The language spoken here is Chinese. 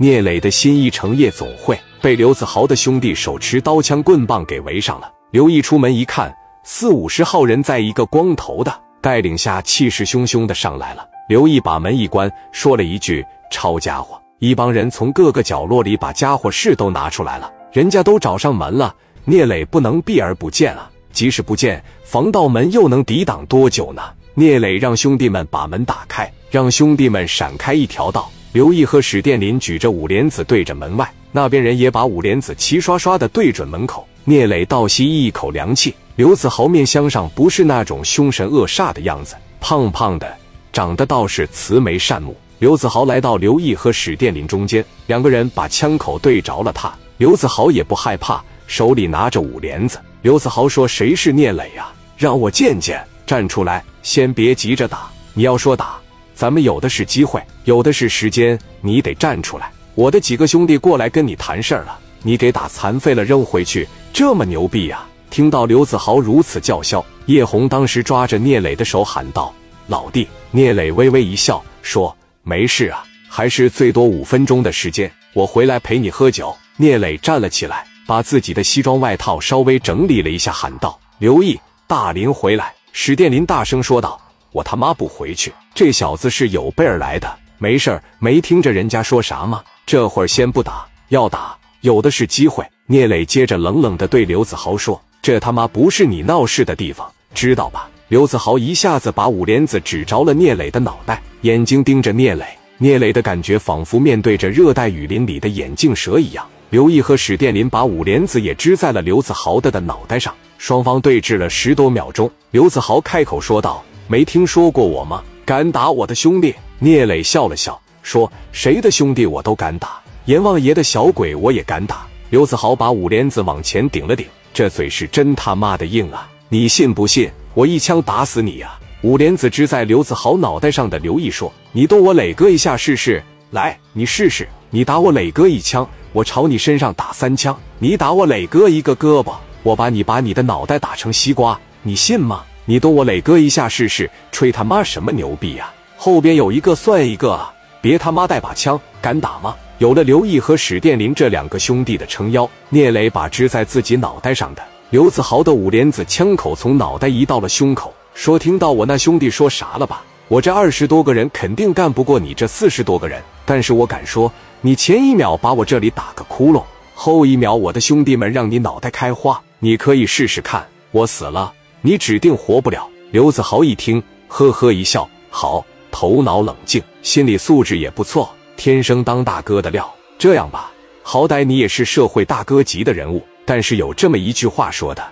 聂磊的新一城夜总会被刘子豪的兄弟手持刀枪棍棒给围上了。刘毅出门一看，四五十号人在一个光头的带领下，气势汹汹的上来了。刘毅把门一关，说了一句：“抄家伙！”一帮人从各个角落里把家伙事都拿出来了。人家都找上门了，聂磊不能避而不见啊！即使不见，防盗门又能抵挡多久呢？聂磊让兄弟们把门打开，让兄弟们闪开一条道。刘毅和史殿林举着五莲子对着门外，那边人也把五莲子齐刷刷的对准门口。聂磊倒吸一口凉气，刘子豪面相上不是那种凶神恶煞的样子，胖胖的，长得倒是慈眉善目。刘子豪来到刘毅和史殿林中间，两个人把枪口对着了他。刘子豪也不害怕，手里拿着五莲子。刘子豪说：“谁是聂磊呀？让我见见！站出来！先别急着打，你要说打，咱们有的是机会，有的是时间。你得站出来！我的几个兄弟过来跟你谈事儿了，你给打残废了扔回去，这么牛逼呀！”听到刘子豪如此叫嚣，叶红当时抓着聂磊的手喊道：“老弟！”聂磊微微一笑，说：“没事啊，还是最多五分钟的时间，我回来陪你喝酒。”聂磊站了起来，把自己的西装外套稍微整理了一下，喊道：“刘毅，大林回来！”史殿林大声说道：“我他妈不回去！这小子是有备而来的，没事儿，没听着人家说啥吗？这会儿先不打，要打有的是机会。”聂磊接着冷冷的对刘子豪说：“这他妈不是你闹事的地方，知道吧？”刘子豪一下子把五莲子指着了聂磊的脑袋，眼睛盯着聂磊。聂磊的感觉仿佛面对着热带雨林里的眼镜蛇一样。刘毅和史殿林把五莲子也支在了刘子豪的的脑袋上，双方对峙了十多秒钟。刘子豪开口说道：“没听说过我吗？敢打我的兄弟？”聂磊笑了笑说：“谁的兄弟我都敢打，阎王爷的小鬼我也敢打。”刘子豪把五莲子往前顶了顶，这嘴是真他妈的硬啊！你信不信我一枪打死你呀？五莲子支在刘子豪脑袋上的刘毅说：“你动我磊哥一下试试，来，你试试，你打我磊哥一枪。”我朝你身上打三枪，你打我磊哥一个胳膊，我把你把你的脑袋打成西瓜，你信吗？你动我磊哥一下试试，吹他妈什么牛逼呀？后边有一个算一个啊，别他妈带把枪，敢打吗？有了刘毅和史殿林这两个兄弟的撑腰，聂磊把支在自己脑袋上的刘子豪的五莲子枪口从脑袋移到了胸口，说：“听到我那兄弟说啥了吧？我这二十多个人肯定干不过你这四十多个人，但是我敢说。”你前一秒把我这里打个窟窿，后一秒我的兄弟们让你脑袋开花，你可以试试看。我死了，你指定活不了。刘子豪一听，呵呵一笑，好，头脑冷静，心理素质也不错，天生当大哥的料。这样吧，好歹你也是社会大哥级的人物，但是有这么一句话说的。